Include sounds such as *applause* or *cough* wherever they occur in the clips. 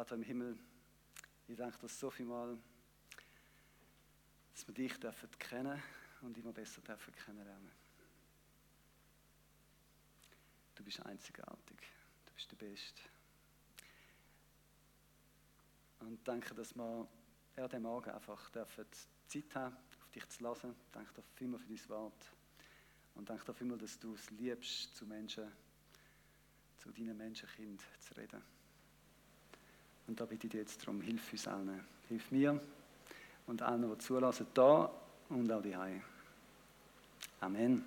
Vater im Himmel, ich danke dir so viel mal, dass wir dich dürfen kennen und immer besser dürfen kennenlernen. Du bist einzigartig, du bist der Beste. Und danke, dass wir ja, dem Morgen einfach dürfen Zeit haben, auf dich zu lassen. Danke dir vielmals für dein Wort. Und danke dir vielmals, dass du es liebst, zu Menschen, zu deinen Menschenkind zu reden. Und da bitte ich dich jetzt darum, hilf uns allen. Hilf mir und allen, die zulassen, da und auch die Amen.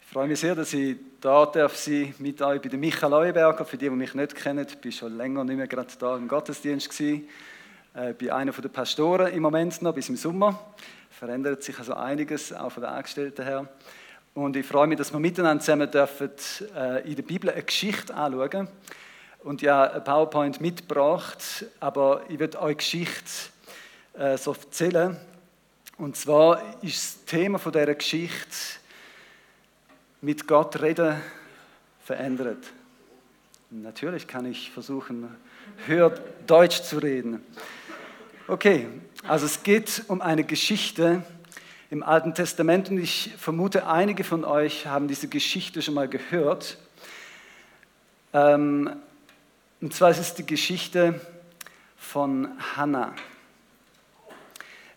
Ich freue mich sehr, dass ich da darf sein mit euch bei der Michael Leuenberger. Für die, die mich nicht kennen, ich bin schon länger nicht mehr gerade da im Gottesdienst gewesen. Äh, bei einer der Pastoren im Moment noch, bis im Sommer. Verändert sich also einiges, auch von den Angestellten her. Und ich freue mich, dass wir miteinander zusammen dürfen, äh, in der Bibel eine Geschichte anschauen. Und ja, PowerPoint mitgebracht, aber ich werde euch Geschichte äh, so erzählen. Und zwar ist das Thema von dieser Geschichte mit Gott reden verändert. Natürlich kann ich versuchen, höher Deutsch zu reden. Okay, also es geht um eine Geschichte im Alten Testament und ich vermute, einige von euch haben diese Geschichte schon mal gehört. Ähm, und zwar ist es die Geschichte von Hannah.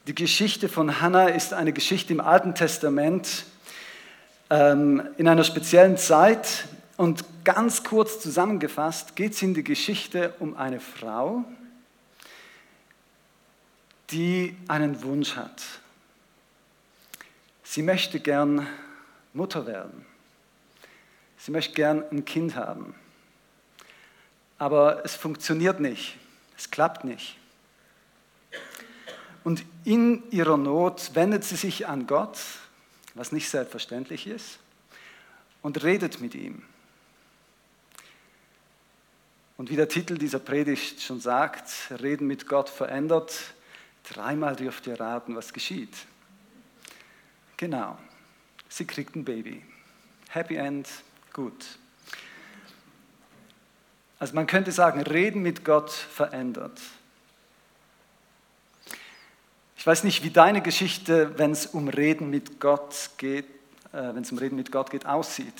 Die Geschichte von Hannah ist eine Geschichte im Alten Testament ähm, in einer speziellen Zeit. Und ganz kurz zusammengefasst geht es in die Geschichte um eine Frau, die einen Wunsch hat. Sie möchte gern Mutter werden. Sie möchte gern ein Kind haben. Aber es funktioniert nicht. Es klappt nicht. Und in ihrer Not wendet sie sich an Gott, was nicht selbstverständlich ist, und redet mit ihm. Und wie der Titel dieser Predigt schon sagt, Reden mit Gott verändert, Dreimal dürft ihr raten, was geschieht. Genau, sie kriegt ein Baby. Happy End, gut. Also man könnte sagen, Reden mit Gott verändert. Ich weiß nicht, wie deine Geschichte, wenn es um Reden mit Gott geht, äh, wenn es um Reden mit Gott geht, aussieht.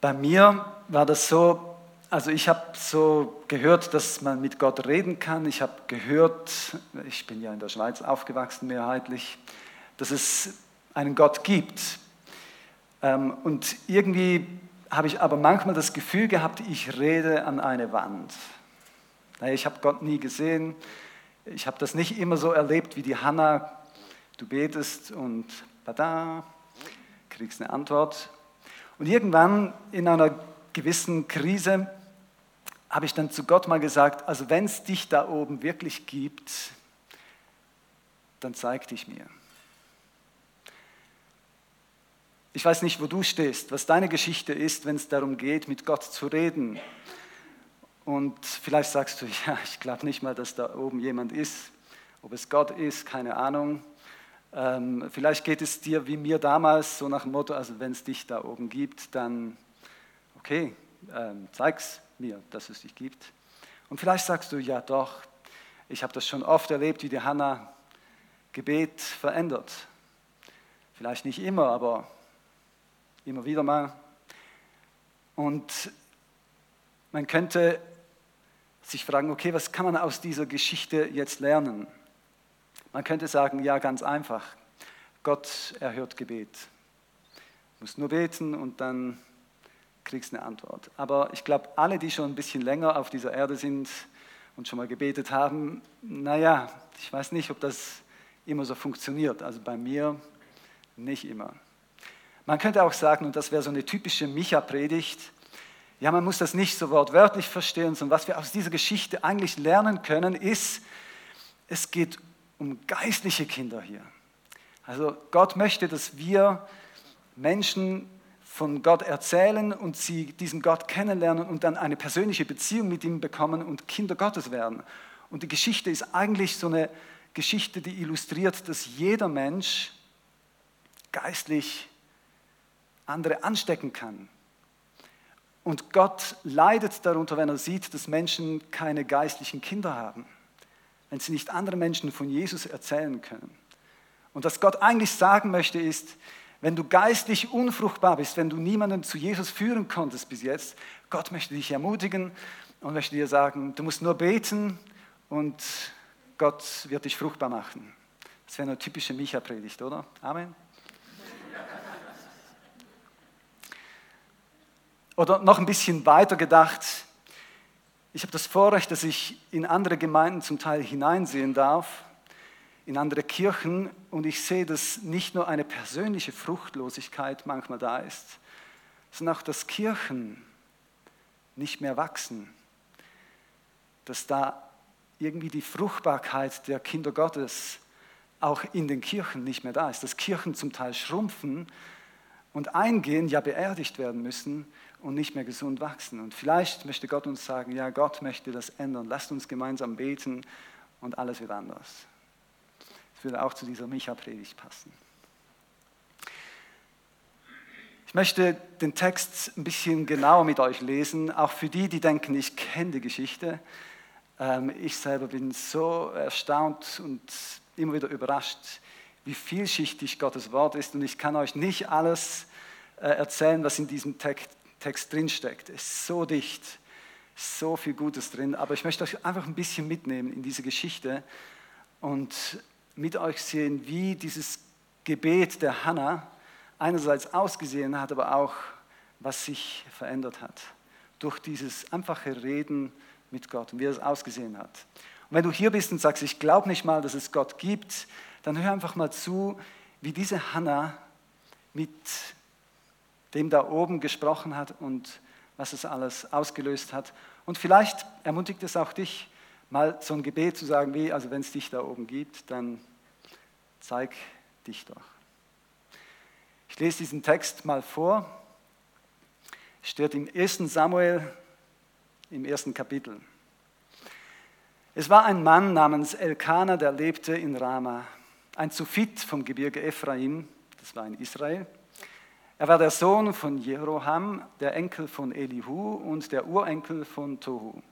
Bei mir war das so, also ich habe so gehört, dass man mit Gott reden kann. Ich habe gehört, ich bin ja in der Schweiz aufgewachsen mehrheitlich, dass es einen Gott gibt. Ähm, und irgendwie habe ich aber manchmal das Gefühl gehabt, ich rede an eine Wand. Ich habe Gott nie gesehen. Ich habe das nicht immer so erlebt wie die Hannah. Du betest und bada, kriegst eine Antwort. Und irgendwann in einer gewissen Krise habe ich dann zu Gott mal gesagt, also wenn es dich da oben wirklich gibt, dann zeig dich mir. Ich weiß nicht, wo du stehst, was deine Geschichte ist, wenn es darum geht, mit Gott zu reden. Und vielleicht sagst du, *laughs* ja, ich glaube nicht mal, dass da oben jemand ist. Ob es Gott ist, keine Ahnung. Ähm, vielleicht geht es dir wie mir damals, so nach dem Motto, also wenn es dich da oben gibt, dann okay, ähm, zeig's mir, dass es dich gibt. Und vielleicht sagst du, ja doch, ich habe das schon oft erlebt, wie die Hannah Gebet verändert. Vielleicht nicht immer, aber immer wieder mal. Und man könnte sich fragen, okay, was kann man aus dieser Geschichte jetzt lernen? Man könnte sagen, ja, ganz einfach. Gott erhört Gebet. Du musst nur beten und dann kriegst eine Antwort. Aber ich glaube, alle, die schon ein bisschen länger auf dieser Erde sind und schon mal gebetet haben, naja, ich weiß nicht, ob das immer so funktioniert. Also bei mir nicht immer. Man könnte auch sagen, und das wäre so eine typische Micha-Predigt, ja, man muss das nicht so wortwörtlich verstehen, sondern was wir aus dieser Geschichte eigentlich lernen können, ist, es geht um geistliche Kinder hier. Also Gott möchte, dass wir Menschen von Gott erzählen und sie diesen Gott kennenlernen und dann eine persönliche Beziehung mit ihm bekommen und Kinder Gottes werden. Und die Geschichte ist eigentlich so eine Geschichte, die illustriert, dass jeder Mensch geistlich andere anstecken kann. Und Gott leidet darunter, wenn er sieht, dass Menschen keine geistlichen Kinder haben, wenn sie nicht anderen Menschen von Jesus erzählen können. Und was Gott eigentlich sagen möchte ist, wenn du geistlich unfruchtbar bist, wenn du niemanden zu Jesus führen konntest bis jetzt, Gott möchte dich ermutigen und möchte dir sagen, du musst nur beten und Gott wird dich fruchtbar machen. Das wäre eine typische Micha-Predigt, oder? Amen. Oder noch ein bisschen weiter gedacht, ich habe das Vorrecht, dass ich in andere Gemeinden zum Teil hineinsehen darf, in andere Kirchen, und ich sehe, dass nicht nur eine persönliche Fruchtlosigkeit manchmal da ist, sondern auch, dass Kirchen nicht mehr wachsen, dass da irgendwie die Fruchtbarkeit der Kinder Gottes auch in den Kirchen nicht mehr da ist, dass Kirchen zum Teil schrumpfen und eingehen, ja beerdigt werden müssen und nicht mehr gesund wachsen. Und vielleicht möchte Gott uns sagen, ja, Gott möchte das ändern. Lasst uns gemeinsam beten und alles wird anders. Das würde auch zu dieser Micha-Predigt passen. Ich möchte den Text ein bisschen genauer mit euch lesen, auch für die, die denken, ich kenne die Geschichte. Ähm, ich selber bin so erstaunt und immer wieder überrascht, wie vielschichtig Gottes Wort ist. Und ich kann euch nicht alles äh, erzählen, was in diesem Text Text drinsteckt. Es ist so dicht, so viel Gutes drin. Aber ich möchte euch einfach ein bisschen mitnehmen in diese Geschichte und mit euch sehen, wie dieses Gebet der Hannah einerseits ausgesehen hat, aber auch, was sich verändert hat durch dieses einfache Reden mit Gott und wie es ausgesehen hat. Und wenn du hier bist und sagst, ich glaube nicht mal, dass es Gott gibt, dann hör einfach mal zu, wie diese Hannah mit dem da oben gesprochen hat und was es alles ausgelöst hat. Und vielleicht ermutigt es auch dich, mal so ein Gebet zu sagen, wie, also wenn es dich da oben gibt, dann zeig dich doch. Ich lese diesen Text mal vor. Steht im 1. Samuel im ersten Kapitel. Es war ein Mann namens Elkanah, der lebte in Rama, ein Zufit vom Gebirge Ephraim, das war in Israel. Er war der Sohn von Jeroham, der Enkel von Elihu und der Urenkel von Tohu.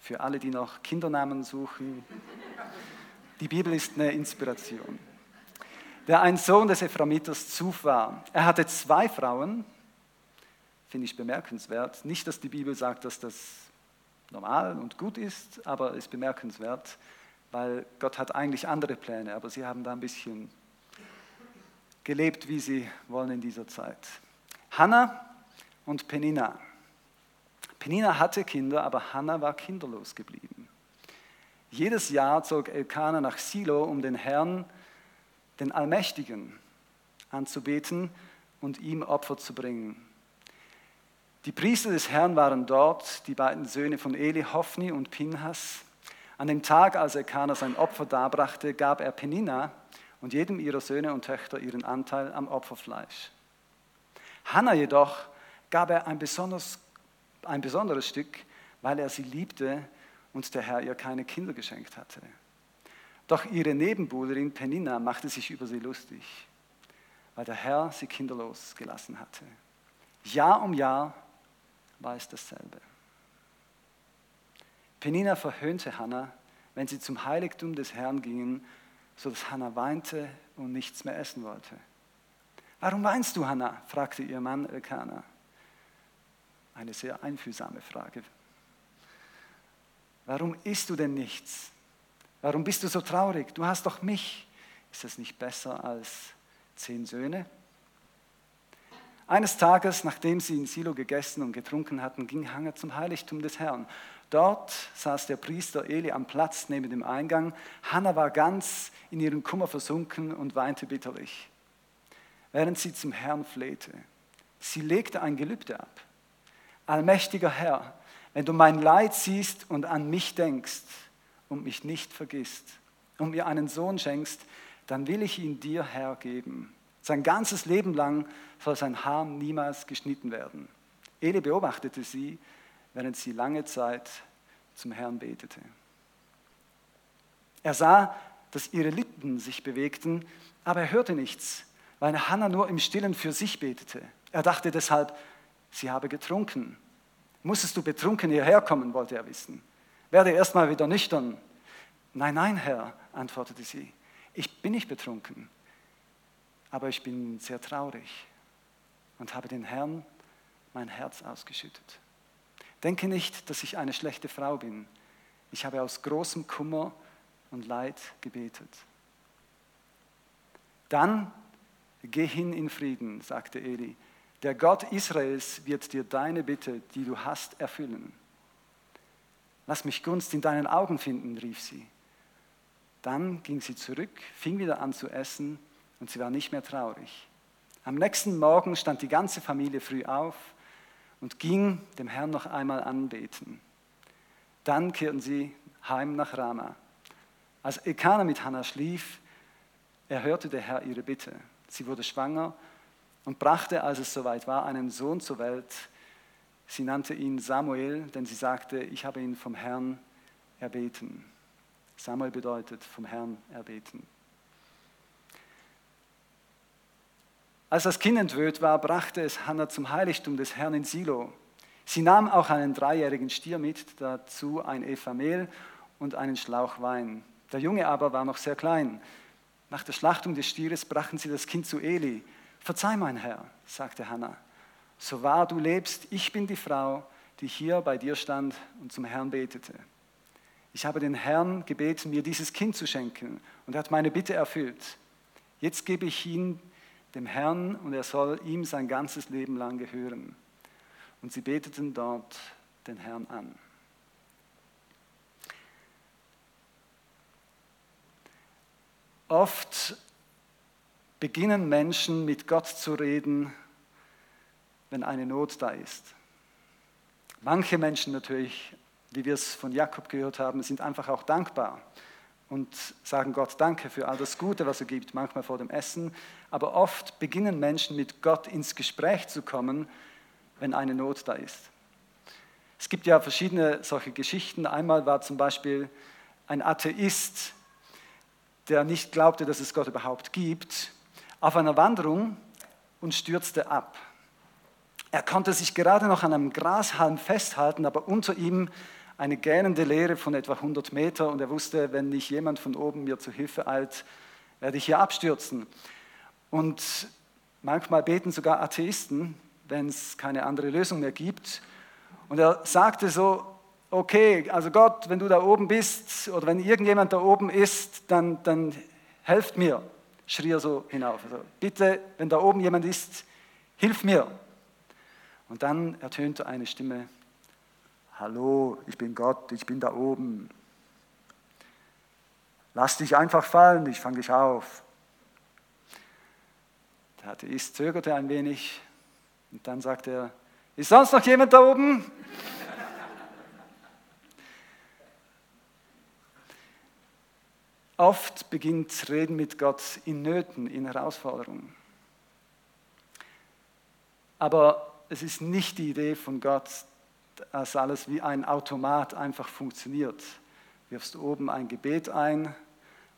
Für alle, die noch Kindernamen suchen, die Bibel ist eine Inspiration. Der ein Sohn des Ephraimiters Zuf war. Er hatte zwei Frauen, finde ich bemerkenswert. Nicht, dass die Bibel sagt, dass das normal und gut ist, aber es ist bemerkenswert, weil Gott hat eigentlich andere Pläne, aber sie haben da ein bisschen gelebt, wie sie wollen in dieser Zeit. Hannah und Penina. Penina hatte Kinder, aber Hannah war kinderlos geblieben. Jedes Jahr zog Elkanah nach Silo, um den Herrn, den Allmächtigen, anzubeten und ihm Opfer zu bringen. Die Priester des Herrn waren dort, die beiden Söhne von Eli, Hophni und Pinhas. An dem Tag, als Elkanah sein Opfer darbrachte, gab er Penina, und jedem ihrer Söhne und Töchter ihren Anteil am Opferfleisch. Hannah jedoch gab er ein, besonders, ein besonderes Stück, weil er sie liebte und der Herr ihr keine Kinder geschenkt hatte. Doch ihre Nebenbuhlerin Penina machte sich über sie lustig, weil der Herr sie kinderlos gelassen hatte. Jahr um Jahr war es dasselbe. Penina verhöhnte Hannah, wenn sie zum Heiligtum des Herrn gingen sodass Hannah weinte und nichts mehr essen wollte. Warum weinst du, Hannah? fragte ihr Mann Elkanah. Eine sehr einfühlsame Frage. Warum isst du denn nichts? Warum bist du so traurig? Du hast doch mich. Ist das nicht besser als zehn Söhne? Eines Tages, nachdem sie in Silo gegessen und getrunken hatten, ging Hannah zum Heiligtum des Herrn. Dort saß der Priester Eli am Platz neben dem Eingang. Hannah war ganz in ihren Kummer versunken und weinte bitterlich, während sie zum Herrn flehte. Sie legte ein Gelübde ab. Allmächtiger Herr, wenn du mein Leid siehst und an mich denkst und mich nicht vergisst und mir einen Sohn schenkst, dann will ich ihn dir hergeben. Sein ganzes Leben lang soll sein Haar niemals geschnitten werden. Eli beobachtete sie während sie lange Zeit zum Herrn betete. Er sah, dass ihre Lippen sich bewegten, aber er hörte nichts, weil Hannah nur im Stillen für sich betete. Er dachte deshalb, sie habe getrunken Musstest du betrunken hierher kommen, wollte er wissen. Werde erstmal wieder nüchtern. Nein, nein, Herr, antwortete sie, ich bin nicht betrunken, aber ich bin sehr traurig und habe den Herrn mein Herz ausgeschüttet. Denke nicht, dass ich eine schlechte Frau bin. Ich habe aus großem Kummer und Leid gebetet. Dann geh hin in Frieden, sagte Eli. Der Gott Israels wird dir deine Bitte, die du hast, erfüllen. Lass mich Gunst in deinen Augen finden, rief sie. Dann ging sie zurück, fing wieder an zu essen und sie war nicht mehr traurig. Am nächsten Morgen stand die ganze Familie früh auf und ging dem Herrn noch einmal anbeten. Dann kehrten sie heim nach Rama. Als Ekana mit Hannah schlief, erhörte der Herr ihre Bitte. Sie wurde schwanger und brachte, als es soweit war, einen Sohn zur Welt. Sie nannte ihn Samuel, denn sie sagte, ich habe ihn vom Herrn erbeten. Samuel bedeutet vom Herrn erbeten. Als das Kind entwöhnt war, brachte es Hannah zum Heiligtum des Herrn in Silo. Sie nahm auch einen dreijährigen Stier mit, dazu ein Mehl und einen Schlauch Wein. Der Junge aber war noch sehr klein. Nach der Schlachtung des Stieres brachten sie das Kind zu Eli. Verzeih, mein Herr, sagte Hannah, so wahr du lebst, ich bin die Frau, die hier bei dir stand und zum Herrn betete. Ich habe den Herrn gebeten, mir dieses Kind zu schenken und er hat meine Bitte erfüllt. Jetzt gebe ich ihn dem Herrn und er soll ihm sein ganzes Leben lang gehören. Und sie beteten dort den Herrn an. Oft beginnen Menschen mit Gott zu reden, wenn eine Not da ist. Manche Menschen natürlich, wie wir es von Jakob gehört haben, sind einfach auch dankbar und sagen Gott Danke für all das Gute, was er gibt, manchmal vor dem Essen. Aber oft beginnen Menschen mit Gott ins Gespräch zu kommen, wenn eine Not da ist. Es gibt ja verschiedene solche Geschichten. Einmal war zum Beispiel ein Atheist, der nicht glaubte, dass es Gott überhaupt gibt, auf einer Wanderung und stürzte ab. Er konnte sich gerade noch an einem Grashalm festhalten, aber unter ihm eine gähnende Leere von etwa 100 Meter und er wusste, wenn nicht jemand von oben mir zu Hilfe eilt, werde ich hier abstürzen. Und manchmal beten sogar Atheisten, wenn es keine andere Lösung mehr gibt. Und er sagte so, okay, also Gott, wenn du da oben bist oder wenn irgendjemand da oben ist, dann, dann helft mir, schrie er so hinauf. Also, bitte, wenn da oben jemand ist, hilf mir. Und dann ertönte eine Stimme, Hallo, ich bin Gott, ich bin da oben. Lass dich einfach fallen, ich fange dich auf. Der Atheist zögerte ein wenig und dann sagte er, ist sonst noch jemand da oben? *laughs* Oft beginnt Reden mit Gott in Nöten, in Herausforderungen. Aber es ist nicht die Idee von Gott, dass alles wie ein Automat einfach funktioniert. Wirfst oben ein Gebet ein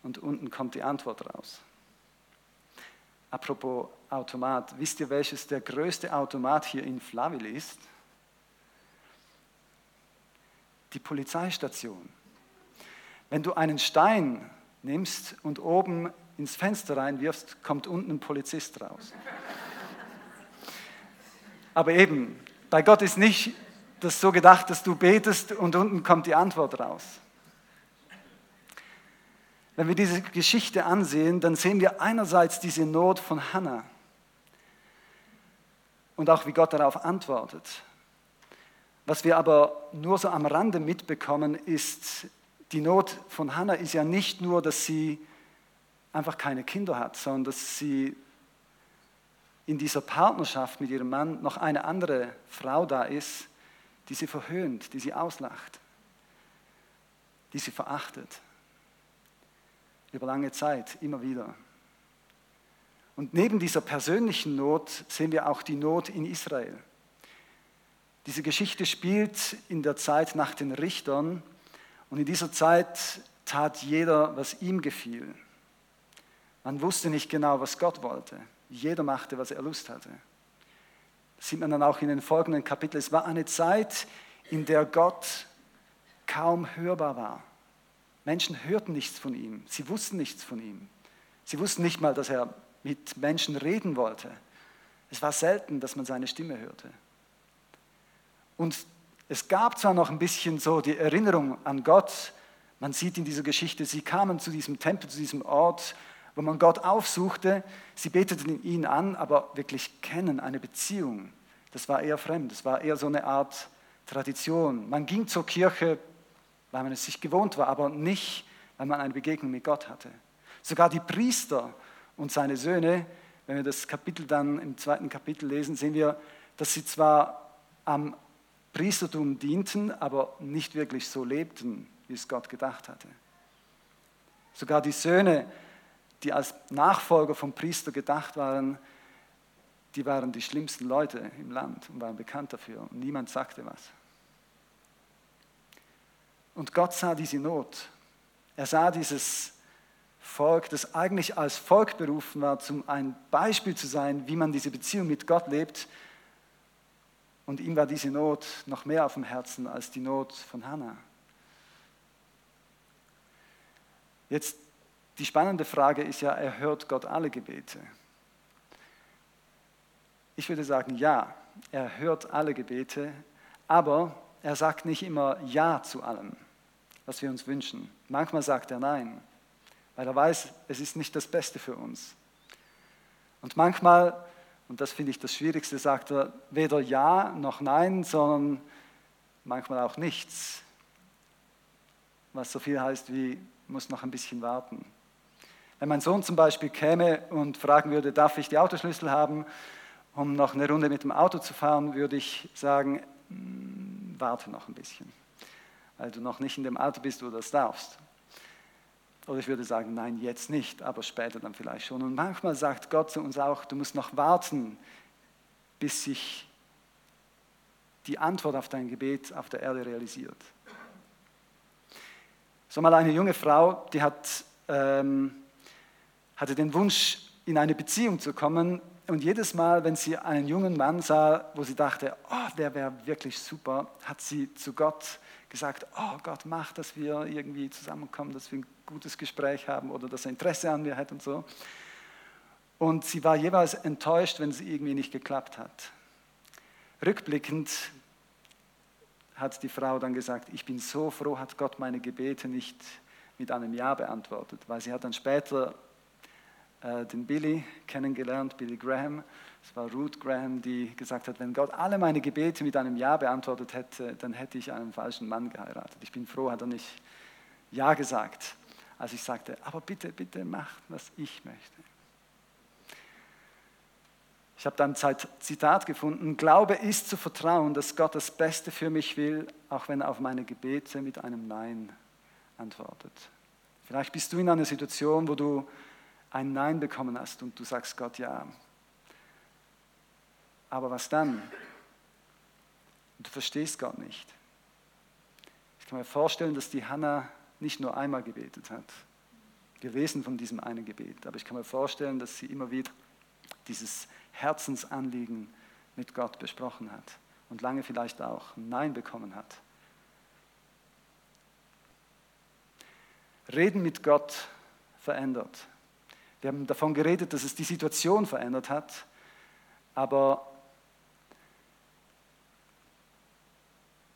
und unten kommt die Antwort raus. Apropos Automat, wisst ihr, welches der größte Automat hier in Flaville ist? Die Polizeistation. Wenn du einen Stein nimmst und oben ins Fenster reinwirfst, kommt unten ein Polizist raus. Aber eben, bei Gott ist nicht das so gedacht, dass du betest und unten kommt die Antwort raus. Wenn wir diese Geschichte ansehen, dann sehen wir einerseits diese Not von Hannah und auch wie Gott darauf antwortet. Was wir aber nur so am Rande mitbekommen, ist, die Not von Hannah ist ja nicht nur, dass sie einfach keine Kinder hat, sondern dass sie in dieser Partnerschaft mit ihrem Mann noch eine andere Frau da ist, die sie verhöhnt, die sie auslacht, die sie verachtet. Über lange Zeit, immer wieder. Und neben dieser persönlichen Not sehen wir auch die Not in Israel. Diese Geschichte spielt in der Zeit nach den Richtern und in dieser Zeit tat jeder, was ihm gefiel. Man wusste nicht genau, was Gott wollte. Jeder machte, was er Lust hatte. Sieht man dann auch in den folgenden Kapiteln. Es war eine Zeit, in der Gott kaum hörbar war. Menschen hörten nichts von ihm, sie wussten nichts von ihm. Sie wussten nicht mal, dass er mit Menschen reden wollte. Es war selten, dass man seine Stimme hörte. Und es gab zwar noch ein bisschen so die Erinnerung an Gott, man sieht in dieser Geschichte, sie kamen zu diesem Tempel, zu diesem Ort, wo man Gott aufsuchte, sie beteten ihn an, aber wirklich kennen, eine Beziehung, das war eher fremd, das war eher so eine Art Tradition. Man ging zur Kirche, weil man es sich gewohnt war, aber nicht, weil man eine Begegnung mit Gott hatte. Sogar die Priester und seine Söhne, wenn wir das Kapitel dann im zweiten Kapitel lesen, sehen wir, dass sie zwar am Priestertum dienten, aber nicht wirklich so lebten, wie es Gott gedacht hatte. Sogar die Söhne, die als Nachfolger vom Priester gedacht waren, die waren die schlimmsten Leute im Land und waren bekannt dafür. Und niemand sagte was. Und Gott sah diese Not. Er sah dieses Volk, das eigentlich als Volk berufen war, zum ein Beispiel zu sein, wie man diese Beziehung mit Gott lebt. Und ihm war diese Not noch mehr auf dem Herzen als die Not von Hannah. Jetzt die spannende Frage ist ja, erhört Gott alle Gebete? Ich würde sagen, ja, er hört alle Gebete, aber er sagt nicht immer Ja zu allem, was wir uns wünschen. Manchmal sagt er Nein, weil er weiß, es ist nicht das Beste für uns. Und manchmal, und das finde ich das Schwierigste, sagt er weder Ja noch Nein, sondern manchmal auch nichts, was so viel heißt wie, muss noch ein bisschen warten. Wenn mein Sohn zum Beispiel käme und fragen würde, darf ich die Autoschlüssel haben, um noch eine Runde mit dem Auto zu fahren, würde ich sagen, hm, warte noch ein bisschen, weil du noch nicht in dem Alter bist, wo du das darfst. Oder ich würde sagen, nein, jetzt nicht, aber später dann vielleicht schon. Und manchmal sagt Gott zu uns auch, du musst noch warten, bis sich die Antwort auf dein Gebet auf der Erde realisiert. So mal eine junge Frau, die hat, ähm, hatte den Wunsch, in eine Beziehung zu kommen und jedes Mal, wenn sie einen jungen Mann sah, wo sie dachte, oh, der wäre wirklich super, hat sie zu Gott gesagt, oh Gott, mach, dass wir irgendwie zusammenkommen, dass wir ein gutes Gespräch haben oder dass er Interesse an mir hat und so. Und sie war jeweils enttäuscht, wenn es irgendwie nicht geklappt hat. Rückblickend hat die Frau dann gesagt, ich bin so froh, hat Gott meine Gebete nicht mit einem Ja beantwortet, weil sie hat dann später äh, den Billy kennengelernt, Billy Graham. Es war Ruth Graham, die gesagt hat, wenn Gott alle meine Gebete mit einem Ja beantwortet hätte, dann hätte ich einen falschen Mann geheiratet. Ich bin froh, hat er nicht Ja gesagt, als ich sagte, aber bitte, bitte mach, was ich möchte. Ich habe dann ein Zitat gefunden, Glaube ist zu vertrauen, dass Gott das Beste für mich will, auch wenn er auf meine Gebete mit einem Nein antwortet. Vielleicht bist du in einer Situation, wo du ein Nein bekommen hast und du sagst Gott ja. Aber was dann? du verstehst Gott nicht. Ich kann mir vorstellen, dass die Hannah nicht nur einmal gebetet hat. Wir lesen von diesem einen Gebet, aber ich kann mir vorstellen, dass sie immer wieder dieses Herzensanliegen mit Gott besprochen hat und lange vielleicht auch Nein bekommen hat. Reden mit Gott verändert. Wir haben davon geredet, dass es die Situation verändert hat, aber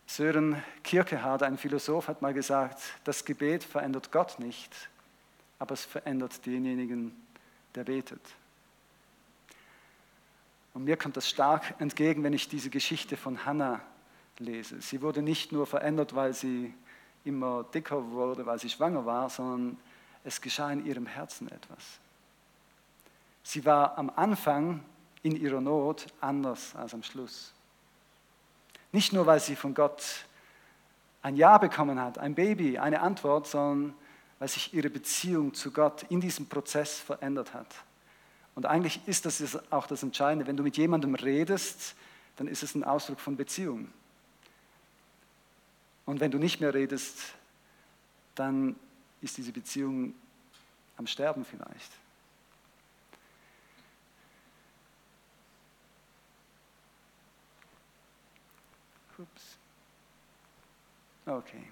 Sören Kierkegaard, ein Philosoph, hat mal gesagt, das Gebet verändert Gott nicht, aber es verändert denjenigen, der betet. Und mir kommt das stark entgegen, wenn ich diese Geschichte von Hannah lese. Sie wurde nicht nur verändert, weil sie immer dicker wurde, weil sie schwanger war, sondern es geschah in ihrem Herzen etwas. Sie war am Anfang in ihrer Not anders als am Schluss. Nicht nur, weil sie von Gott ein Ja bekommen hat, ein Baby, eine Antwort, sondern weil sich ihre Beziehung zu Gott in diesem Prozess verändert hat. Und eigentlich ist das auch das Entscheidende. Wenn du mit jemandem redest, dann ist es ein Ausdruck von Beziehung. Und wenn du nicht mehr redest, dann ist diese Beziehung am Sterben vielleicht. Okay.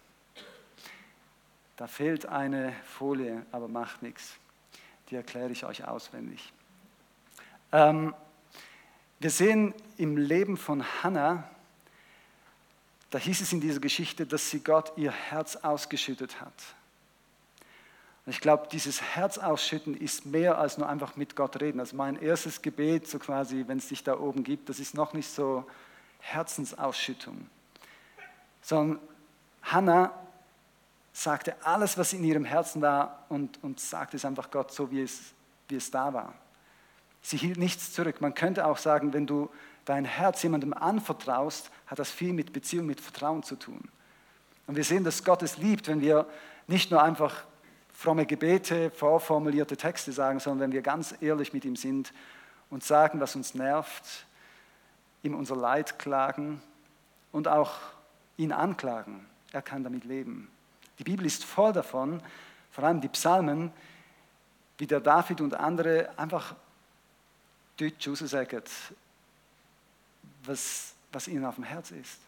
Da fehlt eine Folie, aber macht nichts. Die erkläre ich euch auswendig. Ähm, wir sehen im Leben von Hannah, da hieß es in dieser Geschichte, dass sie Gott ihr Herz ausgeschüttet hat. Und ich glaube, dieses Herz ausschütten ist mehr als nur einfach mit Gott reden. Also mein erstes Gebet, so quasi, wenn es dich da oben gibt, das ist noch nicht so Herzensausschüttung, sondern Hannah sagte alles, was in ihrem Herzen war und, und sagte es einfach Gott so, wie es, wie es da war. Sie hielt nichts zurück. Man könnte auch sagen, wenn du dein Herz jemandem anvertraust, hat das viel mit Beziehung, mit Vertrauen zu tun. Und wir sehen, dass Gott es liebt, wenn wir nicht nur einfach fromme Gebete, vorformulierte Texte sagen, sondern wenn wir ganz ehrlich mit ihm sind und sagen, was uns nervt, ihm unser Leid klagen und auch ihn anklagen. Er kann damit leben. Die Bibel ist voll davon, vor allem die Psalmen, wie der David und andere einfach deutsch sagen, was, was ihnen auf dem Herz ist.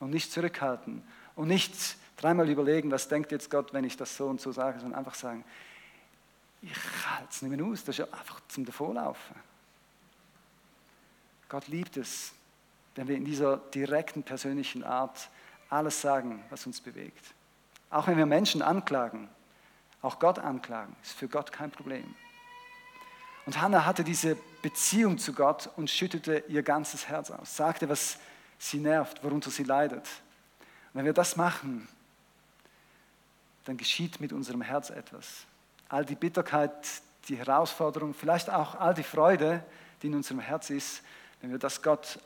Und nicht zurückhalten. Und nicht dreimal überlegen, was denkt jetzt Gott, wenn ich das so und so sage, sondern einfach sagen, ich halte es nicht mehr aus, das ist ja einfach zum Davonlaufen. Gott liebt es, wenn wir in dieser direkten, persönlichen Art alles sagen, was uns bewegt. Auch wenn wir Menschen anklagen, auch Gott anklagen, ist für Gott kein Problem. Und Hannah hatte diese Beziehung zu Gott und schüttete ihr ganzes Herz aus, sagte, was sie nervt, worunter sie leidet. Und wenn wir das machen, dann geschieht mit unserem Herz etwas. All die Bitterkeit, die Herausforderung, vielleicht auch all die Freude, die in unserem Herz ist, wenn wir das Gott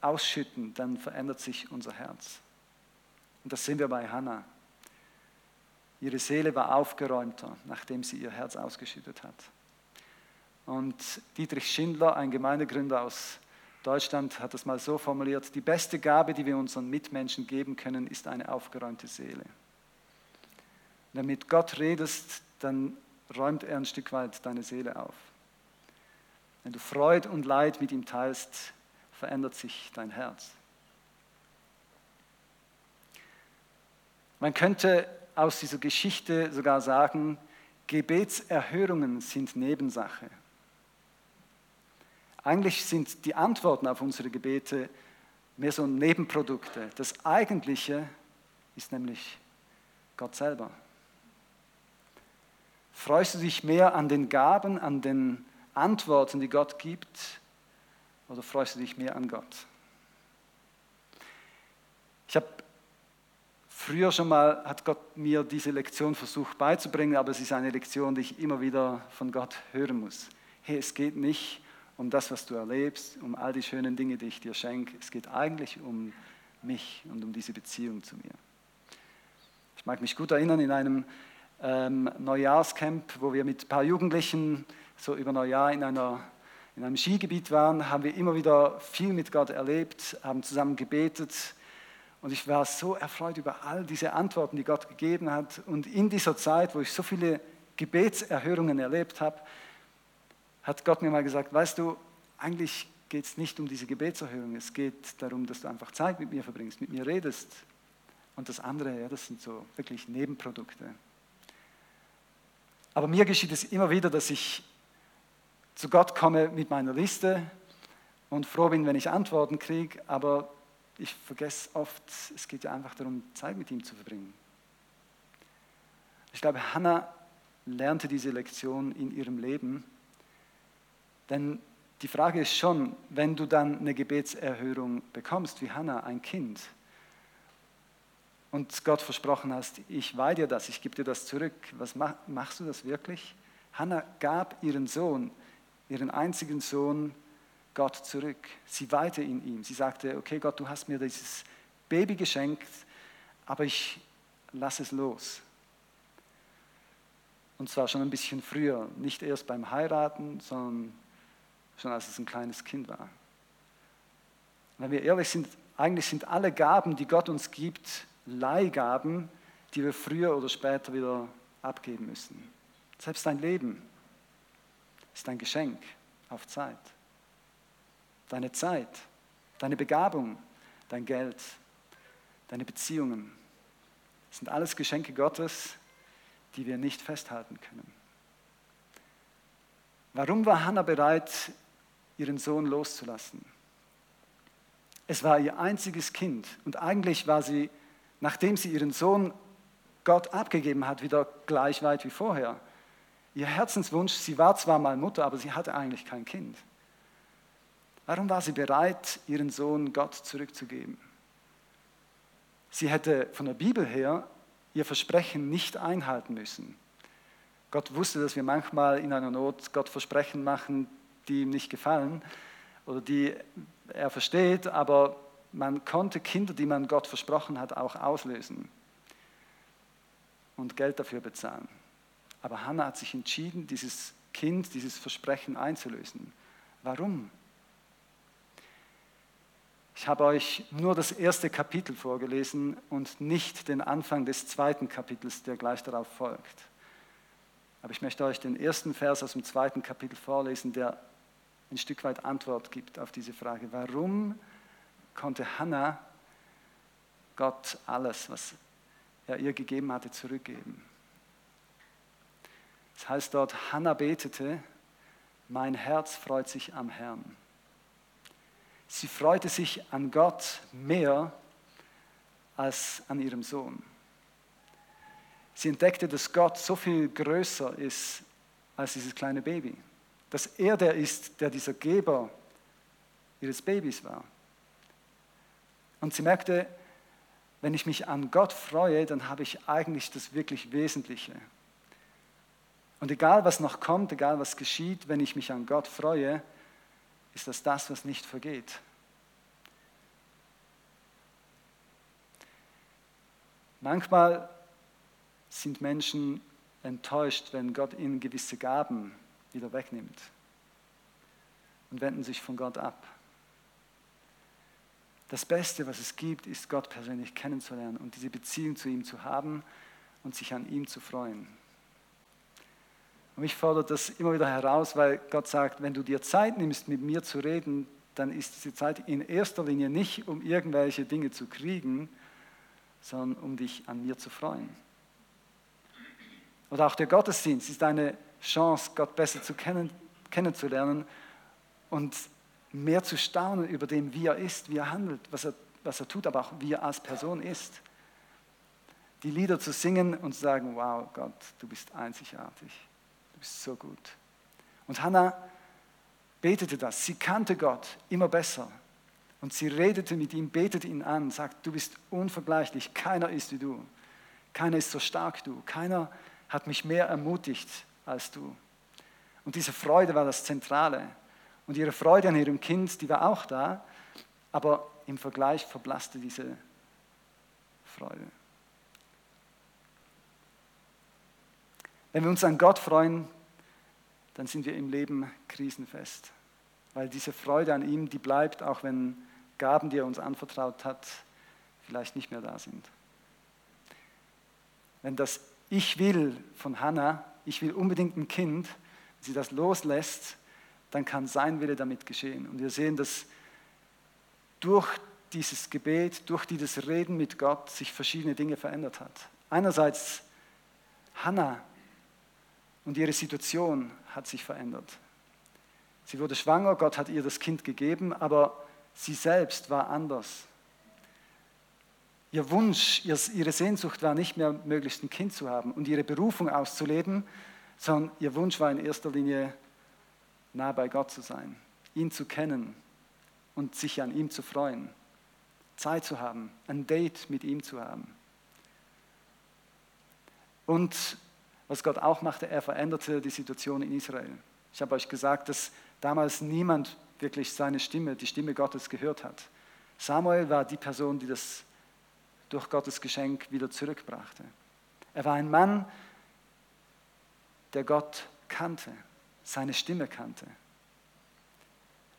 ausschütten, dann verändert sich unser Herz. Und das sehen wir bei Hannah. Ihre Seele war aufgeräumter, nachdem sie ihr Herz ausgeschüttet hat. Und Dietrich Schindler, ein Gemeindegründer aus Deutschland, hat das mal so formuliert, die beste Gabe, die wir unseren Mitmenschen geben können, ist eine aufgeräumte Seele. Wenn du mit Gott redest, dann räumt er ein Stück weit deine Seele auf. Wenn du Freude und Leid mit ihm teilst, verändert sich dein Herz. Man könnte aus dieser Geschichte sogar sagen, Gebetserhörungen sind Nebensache. Eigentlich sind die Antworten auf unsere Gebete mehr so Nebenprodukte. Das Eigentliche ist nämlich Gott selber. Freust du dich mehr an den Gaben, an den Antworten, die Gott gibt, oder freust du dich mehr an Gott? Ich habe Früher schon mal hat Gott mir diese Lektion versucht beizubringen, aber es ist eine Lektion, die ich immer wieder von Gott hören muss. Hey, es geht nicht um das, was du erlebst, um all die schönen Dinge, die ich dir schenke. Es geht eigentlich um mich und um diese Beziehung zu mir. Ich mag mich gut erinnern, in einem ähm, Neujahrscamp, wo wir mit ein paar Jugendlichen so über Neujahr in, einer, in einem Skigebiet waren, haben wir immer wieder viel mit Gott erlebt, haben zusammen gebetet, und ich war so erfreut über all diese Antworten, die Gott gegeben hat. Und in dieser Zeit, wo ich so viele Gebetserhörungen erlebt habe, hat Gott mir mal gesagt, weißt du, eigentlich geht es nicht um diese Gebetserhörung, es geht darum, dass du einfach Zeit mit mir verbringst, mit mir redest. Und das andere, ja, das sind so wirklich Nebenprodukte. Aber mir geschieht es immer wieder, dass ich zu Gott komme mit meiner Liste und froh bin, wenn ich Antworten kriege, aber ich vergesse oft, es geht ja einfach darum, Zeit mit ihm zu verbringen. Ich glaube, Hannah lernte diese Lektion in ihrem Leben, denn die Frage ist schon, wenn du dann eine Gebetserhörung bekommst, wie Hannah, ein Kind, und Gott versprochen hast, ich weihe dir das, ich gebe dir das zurück, was mach, machst du das wirklich? Hannah gab ihren Sohn, ihren einzigen Sohn, Gott zurück. Sie weihte in ihm. Sie sagte, okay Gott, du hast mir dieses Baby geschenkt, aber ich lasse es los. Und zwar schon ein bisschen früher, nicht erst beim Heiraten, sondern schon als es ein kleines Kind war. Wenn wir ehrlich sind, eigentlich sind alle Gaben, die Gott uns gibt, Leihgaben, die wir früher oder später wieder abgeben müssen. Selbst dein Leben ist ein Geschenk auf Zeit deine Zeit, deine Begabung, dein Geld, deine Beziehungen. Das sind alles Geschenke Gottes, die wir nicht festhalten können. Warum war Hannah bereit, ihren Sohn loszulassen? Es war ihr einziges Kind und eigentlich war sie, nachdem sie ihren Sohn Gott abgegeben hat, wieder gleich weit wie vorher. Ihr Herzenswunsch, sie war zwar mal Mutter, aber sie hatte eigentlich kein Kind. Warum war sie bereit, ihren Sohn Gott zurückzugeben? Sie hätte von der Bibel her ihr Versprechen nicht einhalten müssen. Gott wusste, dass wir manchmal in einer Not Gott Versprechen machen, die ihm nicht gefallen oder die er versteht, aber man konnte Kinder, die man Gott versprochen hat, auch auslösen und Geld dafür bezahlen. Aber Hannah hat sich entschieden, dieses Kind, dieses Versprechen einzulösen. Warum? Ich habe euch nur das erste Kapitel vorgelesen und nicht den Anfang des zweiten Kapitels, der gleich darauf folgt. Aber ich möchte euch den ersten Vers aus dem zweiten Kapitel vorlesen, der ein Stück weit Antwort gibt auf diese Frage. Warum konnte Hannah Gott alles, was er ihr gegeben hatte, zurückgeben? Das heißt dort, Hannah betete, mein Herz freut sich am Herrn. Sie freute sich an Gott mehr als an ihrem Sohn. Sie entdeckte, dass Gott so viel größer ist als dieses kleine Baby. Dass er der ist, der dieser Geber ihres Babys war. Und sie merkte, wenn ich mich an Gott freue, dann habe ich eigentlich das wirklich Wesentliche. Und egal was noch kommt, egal was geschieht, wenn ich mich an Gott freue, ist das das, was nicht vergeht. Manchmal sind Menschen enttäuscht, wenn Gott ihnen gewisse Gaben wieder wegnimmt und wenden sich von Gott ab. Das Beste, was es gibt, ist Gott persönlich kennenzulernen und diese Beziehung zu ihm zu haben und sich an ihm zu freuen. Und mich fordert das immer wieder heraus, weil Gott sagt, wenn du dir Zeit nimmst, mit mir zu reden, dann ist diese Zeit in erster Linie nicht, um irgendwelche Dinge zu kriegen, sondern um dich an mir zu freuen. Oder auch der Gottesdienst ist eine Chance, Gott besser zu kennen, kennenzulernen und mehr zu staunen über dem, wie er ist, wie er handelt, was er, was er tut, aber auch wie er als Person ist. Die Lieder zu singen und zu sagen, wow Gott, du bist einzigartig bist so gut. Und Hannah betete das. Sie kannte Gott immer besser. Und sie redete mit ihm, betete ihn an, sagt, du bist unvergleichlich, keiner ist wie du. Keiner ist so stark du. Keiner hat mich mehr ermutigt als du. Und diese Freude war das Zentrale. Und ihre Freude an ihrem Kind, die war auch da, aber im Vergleich verblasste diese Freude. Wenn wir uns an Gott freuen, dann sind wir im Leben krisenfest. Weil diese Freude an ihm, die bleibt, auch wenn Gaben, die er uns anvertraut hat, vielleicht nicht mehr da sind. Wenn das Ich will von Hannah, ich will unbedingt ein Kind, wenn sie das loslässt, dann kann sein Wille damit geschehen. Und wir sehen, dass durch dieses Gebet, durch dieses Reden mit Gott sich verschiedene Dinge verändert hat. Einerseits Hannah und ihre Situation hat sich verändert. Sie wurde schwanger, Gott hat ihr das Kind gegeben, aber sie selbst war anders. Ihr Wunsch, ihre Sehnsucht war nicht mehr, möglichst ein Kind zu haben und ihre Berufung auszuleben, sondern ihr Wunsch war in erster Linie, nah bei Gott zu sein, ihn zu kennen und sich an ihm zu freuen, Zeit zu haben, ein Date mit ihm zu haben. Und was Gott auch machte, er veränderte die Situation in Israel. Ich habe euch gesagt, dass damals niemand wirklich seine Stimme, die Stimme Gottes gehört hat. Samuel war die Person, die das durch Gottes Geschenk wieder zurückbrachte. Er war ein Mann, der Gott kannte, seine Stimme kannte.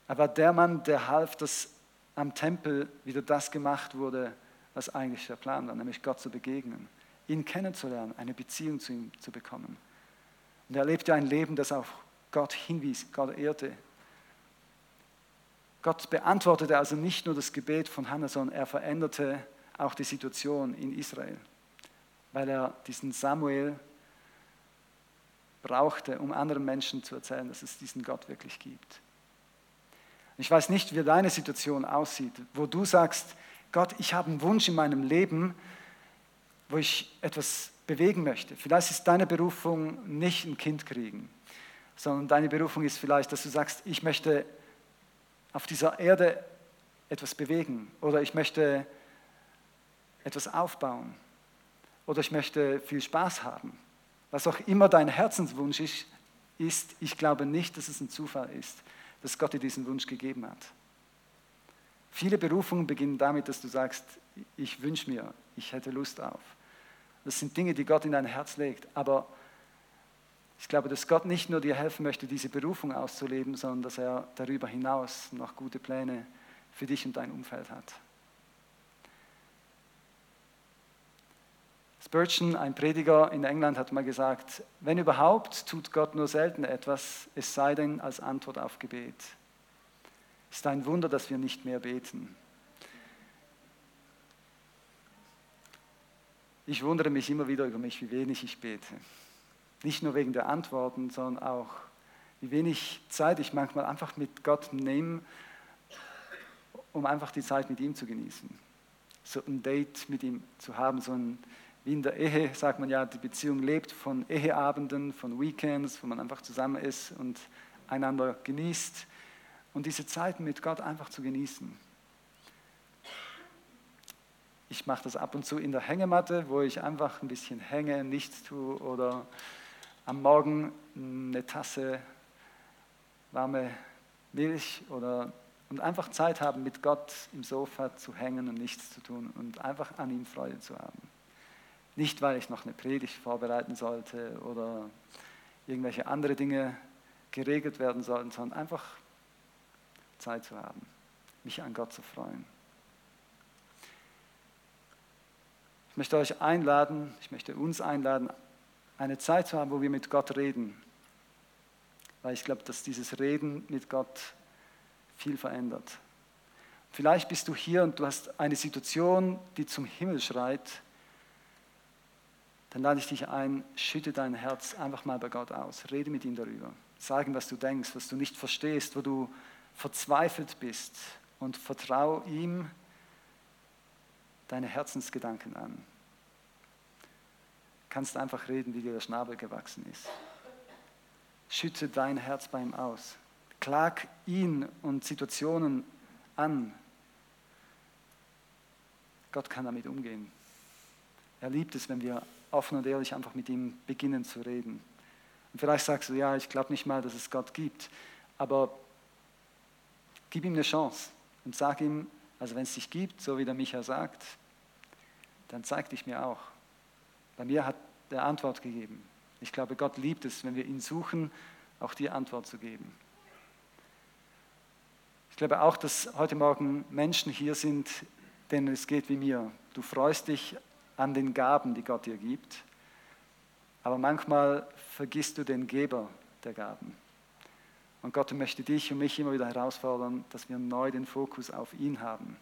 Er war der Mann, der half, dass am Tempel wieder das gemacht wurde, was eigentlich der Plan war, nämlich Gott zu begegnen ihn kennenzulernen, eine Beziehung zu ihm zu bekommen. Und er lebte ein Leben, das auf Gott hinwies, Gott ehrte. Gott beantwortete also nicht nur das Gebet von Hannah, sondern er veränderte auch die Situation in Israel, weil er diesen Samuel brauchte, um anderen Menschen zu erzählen, dass es diesen Gott wirklich gibt. Ich weiß nicht, wie deine Situation aussieht, wo du sagst, Gott, ich habe einen Wunsch in meinem Leben, wo ich etwas bewegen möchte. Vielleicht ist deine Berufung nicht ein Kind kriegen, sondern deine Berufung ist vielleicht, dass du sagst, ich möchte auf dieser Erde etwas bewegen oder ich möchte etwas aufbauen oder ich möchte viel Spaß haben. Was auch immer dein Herzenswunsch ist, ist, ich glaube nicht, dass es ein Zufall ist, dass Gott dir diesen Wunsch gegeben hat. Viele Berufungen beginnen damit, dass du sagst, ich wünsche mir, ich hätte Lust auf. Das sind Dinge, die Gott in dein Herz legt. Aber ich glaube, dass Gott nicht nur dir helfen möchte, diese Berufung auszuleben, sondern dass er darüber hinaus noch gute Pläne für dich und dein Umfeld hat. Spurgeon, ein Prediger in England, hat mal gesagt, wenn überhaupt, tut Gott nur selten etwas, es sei denn als Antwort auf Gebet. Es ist ein Wunder, dass wir nicht mehr beten. Ich wundere mich immer wieder über mich, wie wenig ich bete. Nicht nur wegen der Antworten, sondern auch, wie wenig Zeit ich manchmal einfach mit Gott nehme, um einfach die Zeit mit ihm zu genießen. So ein Date mit ihm zu haben, so ein wie in der Ehe sagt man ja, die Beziehung lebt von Eheabenden, von Weekends, wo man einfach zusammen ist und einander genießt und diese Zeiten mit Gott einfach zu genießen. Ich mache das ab und zu in der Hängematte, wo ich einfach ein bisschen hänge, nichts tue oder am Morgen eine Tasse warme Milch oder und einfach Zeit haben, mit Gott im Sofa zu hängen und nichts zu tun und einfach an ihm Freude zu haben. Nicht, weil ich noch eine Predigt vorbereiten sollte oder irgendwelche andere Dinge geregelt werden sollten, sondern einfach Zeit zu haben, mich an Gott zu freuen. Ich möchte euch einladen, ich möchte uns einladen, eine Zeit zu haben, wo wir mit Gott reden. Weil ich glaube, dass dieses Reden mit Gott viel verändert. Vielleicht bist du hier und du hast eine Situation, die zum Himmel schreit dann lade ich dich ein, schütte dein Herz einfach mal bei Gott aus. Rede mit ihm darüber. Sag ihm, was du denkst, was du nicht verstehst, wo du verzweifelt bist und vertraue ihm deine Herzensgedanken an. Kannst einfach reden, wie dir der Schnabel gewachsen ist. Schütte dein Herz bei ihm aus. Klag ihn und Situationen an. Gott kann damit umgehen. Er liebt es, wenn wir offen und ehrlich einfach mit ihm beginnen zu reden. Und vielleicht sagst du, ja, ich glaube nicht mal, dass es Gott gibt, aber gib ihm eine Chance und sag ihm, also wenn es dich gibt, so wie der Micha sagt, dann zeig dich mir auch. Bei mir hat er Antwort gegeben. Ich glaube, Gott liebt es, wenn wir ihn suchen, auch dir Antwort zu geben. Ich glaube auch, dass heute Morgen Menschen hier sind, denen es geht wie mir. Du freust dich an den Gaben, die Gott dir gibt. Aber manchmal vergisst du den Geber der Gaben. Und Gott möchte dich und mich immer wieder herausfordern, dass wir neu den Fokus auf ihn haben.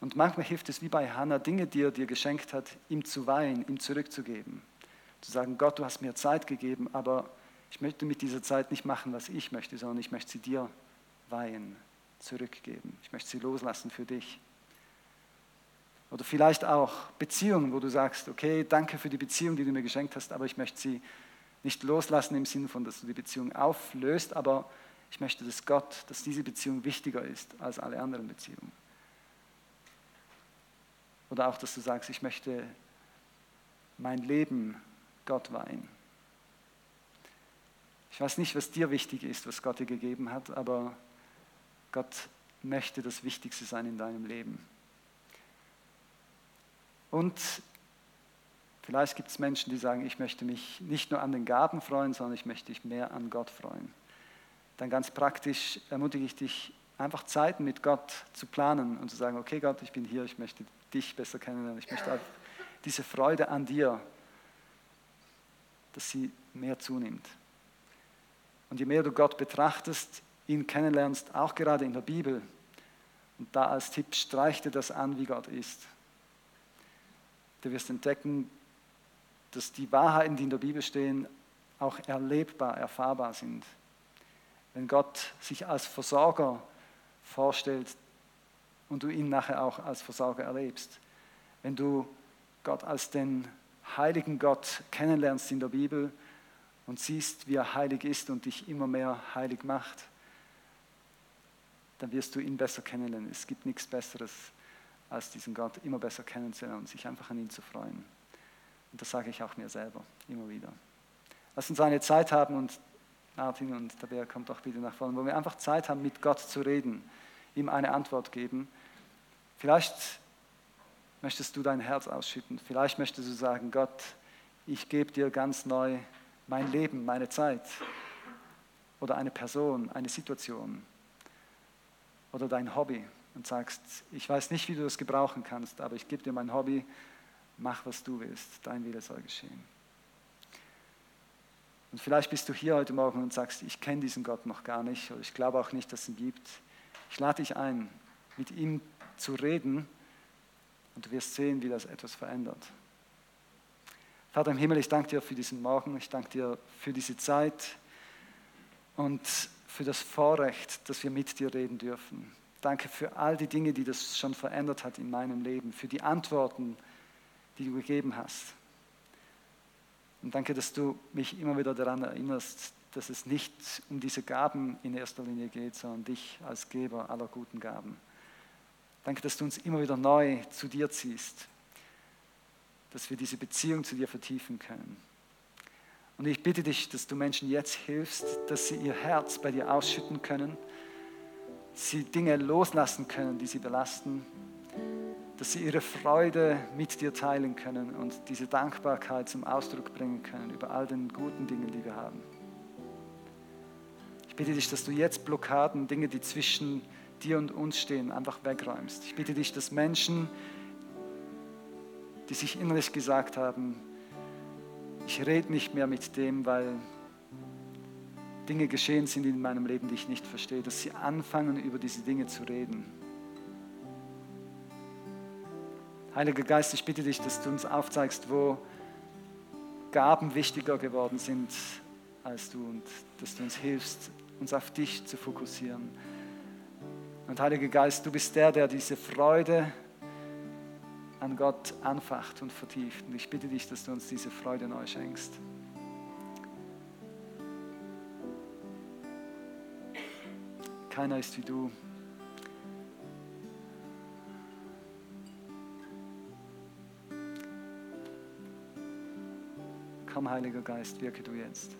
Und manchmal hilft es wie bei Hannah, Dinge, die er dir geschenkt hat, ihm zu weihen, ihm zurückzugeben. Zu sagen, Gott, du hast mir Zeit gegeben, aber ich möchte mit dieser Zeit nicht machen, was ich möchte, sondern ich möchte sie dir weihen, zurückgeben. Ich möchte sie loslassen für dich. Oder vielleicht auch Beziehungen, wo du sagst, okay, danke für die Beziehung, die du mir geschenkt hast, aber ich möchte sie nicht loslassen im Sinne von, dass du die Beziehung auflöst, aber ich möchte, dass Gott, dass diese Beziehung wichtiger ist als alle anderen Beziehungen. Oder auch, dass du sagst, ich möchte mein Leben Gott weihen. Ich weiß nicht, was dir wichtig ist, was Gott dir gegeben hat, aber Gott möchte das Wichtigste sein in deinem Leben. Und vielleicht gibt es Menschen, die sagen, ich möchte mich nicht nur an den Gaben freuen, sondern ich möchte mich mehr an Gott freuen. Dann ganz praktisch ermutige ich dich, einfach Zeiten mit Gott zu planen und zu sagen, okay Gott, ich bin hier, ich möchte dich besser kennenlernen, ich möchte diese Freude an dir, dass sie mehr zunimmt. Und je mehr du Gott betrachtest, ihn kennenlernst, auch gerade in der Bibel, und da als Tipp, streich dir das an, wie Gott ist. Du wirst entdecken, dass die Wahrheiten, die in der Bibel stehen, auch erlebbar, erfahrbar sind. Wenn Gott sich als Versorger vorstellt und du ihn nachher auch als Versorger erlebst. Wenn du Gott als den heiligen Gott kennenlernst in der Bibel und siehst, wie er heilig ist und dich immer mehr heilig macht, dann wirst du ihn besser kennenlernen. Es gibt nichts Besseres, als diesen Gott immer besser kennenzulernen und sich einfach an ihn zu freuen. Und das sage ich auch mir selber immer wieder. Lass uns eine Zeit haben und Martin und Bär kommt auch bitte nach vorne, wo wir einfach Zeit haben, mit Gott zu reden, ihm eine Antwort geben. Vielleicht möchtest du dein Herz ausschütten. Vielleicht möchtest du sagen, Gott, ich gebe dir ganz neu mein Leben, meine Zeit oder eine Person, eine Situation oder dein Hobby und sagst, ich weiß nicht, wie du das gebrauchen kannst, aber ich gebe dir mein Hobby, mach, was du willst, dein Wille soll geschehen. Und vielleicht bist du hier heute Morgen und sagst, ich kenne diesen Gott noch gar nicht oder ich glaube auch nicht, dass es ihn gibt. Ich lade dich ein, mit ihm zu reden und du wirst sehen, wie das etwas verändert. Vater im Himmel, ich danke dir für diesen Morgen, ich danke dir für diese Zeit und für das Vorrecht, dass wir mit dir reden dürfen. Danke für all die Dinge, die das schon verändert hat in meinem Leben, für die Antworten, die du gegeben hast. Und danke, dass du mich immer wieder daran erinnerst, dass es nicht um diese Gaben in erster Linie geht, sondern dich als Geber aller guten Gaben. Danke, dass du uns immer wieder neu zu dir ziehst, dass wir diese Beziehung zu dir vertiefen können. Und ich bitte dich, dass du Menschen jetzt hilfst, dass sie ihr Herz bei dir ausschütten können, sie Dinge loslassen können, die sie belasten dass sie ihre Freude mit dir teilen können und diese Dankbarkeit zum Ausdruck bringen können über all den guten Dingen, die wir haben. Ich bitte dich, dass du jetzt Blockaden, Dinge, die zwischen dir und uns stehen, einfach wegräumst. Ich bitte dich, dass Menschen, die sich innerlich gesagt haben, ich rede nicht mehr mit dem, weil Dinge geschehen sind in meinem Leben, die ich nicht verstehe, dass sie anfangen, über diese Dinge zu reden Heiliger Geist, ich bitte dich, dass du uns aufzeigst, wo Gaben wichtiger geworden sind als du und dass du uns hilfst, uns auf dich zu fokussieren. Und Heiliger Geist, du bist der, der diese Freude an Gott anfacht und vertieft. Und ich bitte dich, dass du uns diese Freude neu schenkst. Keiner ist wie du. Komm, Heiliger Geist, wirke du jetzt.